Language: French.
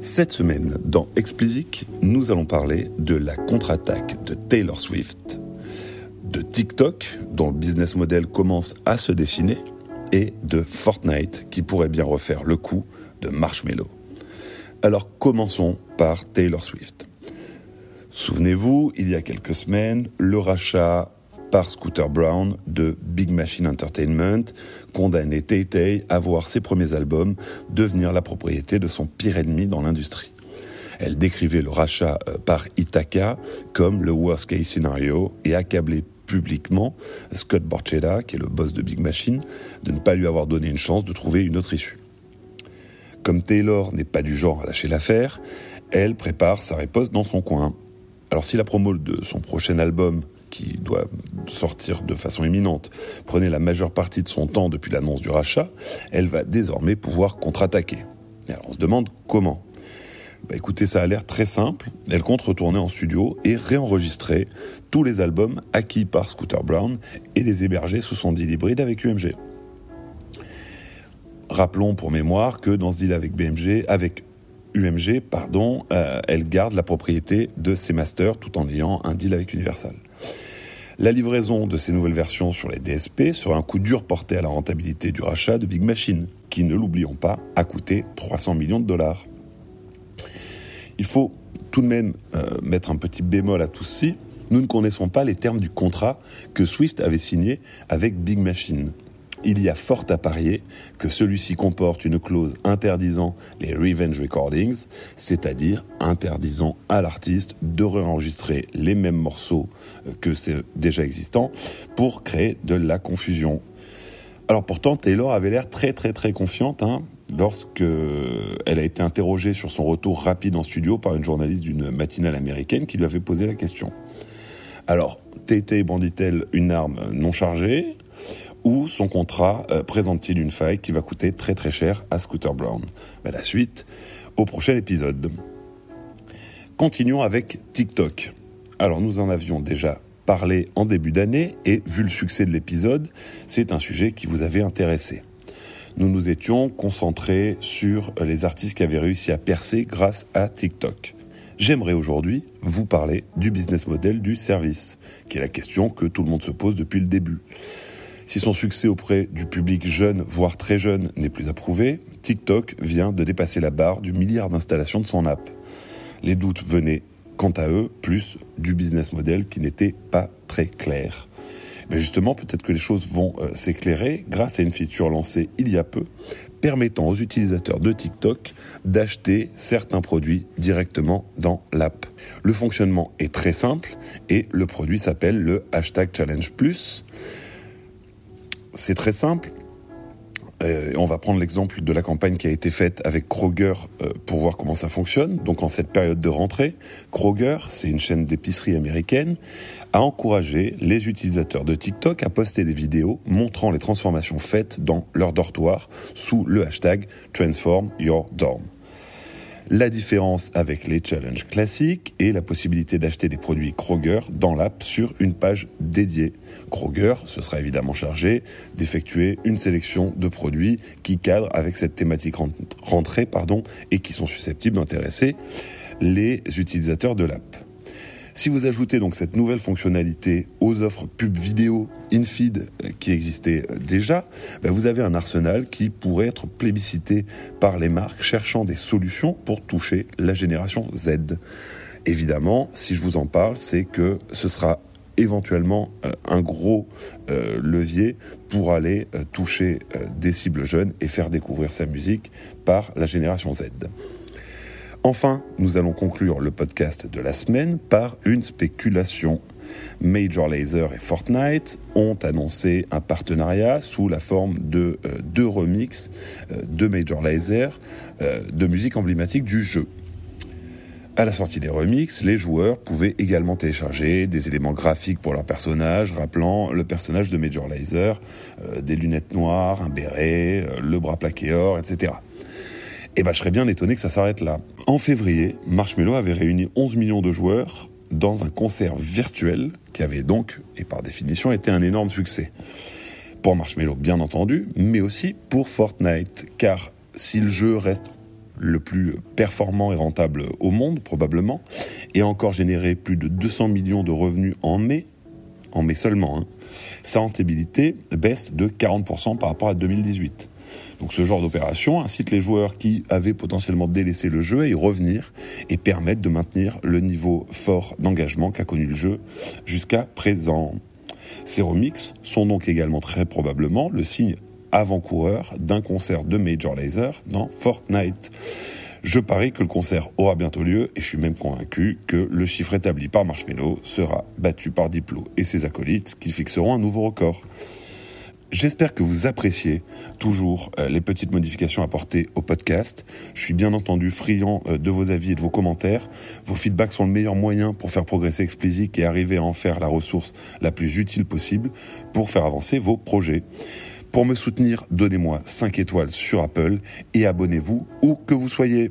Cette semaine, dans Explicit, nous allons parler de la contre-attaque de Taylor Swift, de TikTok, dont le business model commence à se dessiner, et de Fortnite, qui pourrait bien refaire le coup de Marshmello. Alors commençons par Taylor Swift. Souvenez-vous, il y a quelques semaines, le rachat par Scooter Brown de Big Machine Entertainment, condamné Tay-Tay à voir ses premiers albums devenir la propriété de son pire ennemi dans l'industrie. Elle décrivait le rachat euh, par Ithaca comme le worst case scenario et accablait publiquement Scott Borchetta, qui est le boss de Big Machine, de ne pas lui avoir donné une chance de trouver une autre issue. Comme Taylor n'est pas du genre à lâcher l'affaire, elle prépare sa riposte dans son coin. Alors si la promo de son prochain album qui doit sortir de façon imminente, prenait la majeure partie de son temps depuis l'annonce du rachat, elle va désormais pouvoir contre-attaquer. Et alors on se demande comment. Bah écoutez, ça a l'air très simple. Elle compte retourner en studio et réenregistrer tous les albums acquis par Scooter Brown et les héberger sous son deal hybride avec UMG. Rappelons pour mémoire que dans ce deal avec BMG, avec UMG, pardon, euh, elle garde la propriété de ses masters tout en ayant un deal avec Universal. La livraison de ces nouvelles versions sur les DSP sera un coup dur porté à la rentabilité du rachat de Big Machine, qui, ne l'oublions pas, a coûté 300 millions de dollars. Il faut tout de même euh, mettre un petit bémol à tout ceci. Nous ne connaissons pas les termes du contrat que Swift avait signé avec Big Machine il y a fort à parier que celui-ci comporte une clause interdisant les revenge recordings, c'est-à-dire interdisant à l'artiste de réenregistrer les mêmes morceaux euh, que c'est déjà existants pour créer de la confusion. Alors pourtant, Taylor avait l'air très très très confiante hein, lorsque elle a été interrogée sur son retour rapide en studio par une journaliste d'une matinale américaine qui lui avait posé la question. Alors, Tété bandit-elle une arme non chargée ou son contrat euh, présente-t-il une faille qui va coûter très très cher à Scooter Brown ben, La suite au prochain épisode. Continuons avec TikTok. Alors nous en avions déjà parlé en début d'année et vu le succès de l'épisode, c'est un sujet qui vous avait intéressé. Nous nous étions concentrés sur les artistes qui avaient réussi à percer grâce à TikTok. J'aimerais aujourd'hui vous parler du business model du service, qui est la question que tout le monde se pose depuis le début. Si son succès auprès du public jeune, voire très jeune, n'est plus approuvé, TikTok vient de dépasser la barre du milliard d'installations de son app. Les doutes venaient, quant à eux, plus du business model qui n'était pas très clair. Mais justement, peut-être que les choses vont euh, s'éclairer grâce à une feature lancée il y a peu, permettant aux utilisateurs de TikTok d'acheter certains produits directement dans l'app. Le fonctionnement est très simple et le produit s'appelle le hashtag Challenge Plus. C'est très simple. Euh, on va prendre l'exemple de la campagne qui a été faite avec Kroger euh, pour voir comment ça fonctionne. Donc en cette période de rentrée, Kroger, c'est une chaîne d'épicerie américaine, a encouragé les utilisateurs de TikTok à poster des vidéos montrant les transformations faites dans leur dortoir sous le hashtag Transform Your Dorm. La différence avec les challenges classiques est la possibilité d'acheter des produits Kroger dans l'app sur une page dédiée. Kroger se sera évidemment chargé d'effectuer une sélection de produits qui cadrent avec cette thématique rentrée pardon, et qui sont susceptibles d'intéresser les utilisateurs de l'app. Si vous ajoutez donc cette nouvelle fonctionnalité aux offres pub vidéo in-feed euh, qui existaient euh, déjà, ben, vous avez un arsenal qui pourrait être plébiscité par les marques cherchant des solutions pour toucher la génération Z. Évidemment, si je vous en parle, c'est que ce sera éventuellement euh, un gros levier pour aller toucher des cibles jeunes et faire découvrir sa musique par la génération Z. Enfin, nous allons conclure le podcast de la semaine par une spéculation. Major Laser et Fortnite ont annoncé un partenariat sous la forme de euh, deux remixes euh, de Major Laser euh, de musique emblématique du jeu. À la sortie des remixes, les joueurs pouvaient également télécharger des éléments graphiques pour leur personnage, rappelant le personnage de Major Laser, des lunettes noires, un béret, le bras plaqué or, etc. Et eh ben, je serais bien étonné que ça s'arrête là. En février, Marshmello avait réuni 11 millions de joueurs dans un concert virtuel qui avait donc, et par définition, été un énorme succès. Pour Marshmello, bien entendu, mais aussi pour Fortnite, car si le jeu reste le plus performant et rentable au monde, probablement, et encore généré plus de 200 millions de revenus en mai, en mai seulement, hein. sa rentabilité baisse de 40% par rapport à 2018. Donc ce genre d'opération incite les joueurs qui avaient potentiellement délaissé le jeu à y revenir et permettent de maintenir le niveau fort d'engagement qu'a connu le jeu jusqu'à présent. Ces remixes sont donc également très probablement le signe avant-coureur d'un concert de Major Lazer dans Fortnite. Je parie que le concert aura bientôt lieu et je suis même convaincu que le chiffre établi par Marshmello sera battu par Diplo et ses acolytes qui fixeront un nouveau record. J'espère que vous appréciez toujours euh, les petites modifications apportées au podcast. Je suis bien entendu friand euh, de vos avis et de vos commentaires. Vos feedbacks sont le meilleur moyen pour faire progresser Explicit et arriver à en faire la ressource la plus utile possible pour faire avancer vos projets. Pour me soutenir, donnez-moi 5 étoiles sur Apple et abonnez-vous où que vous soyez.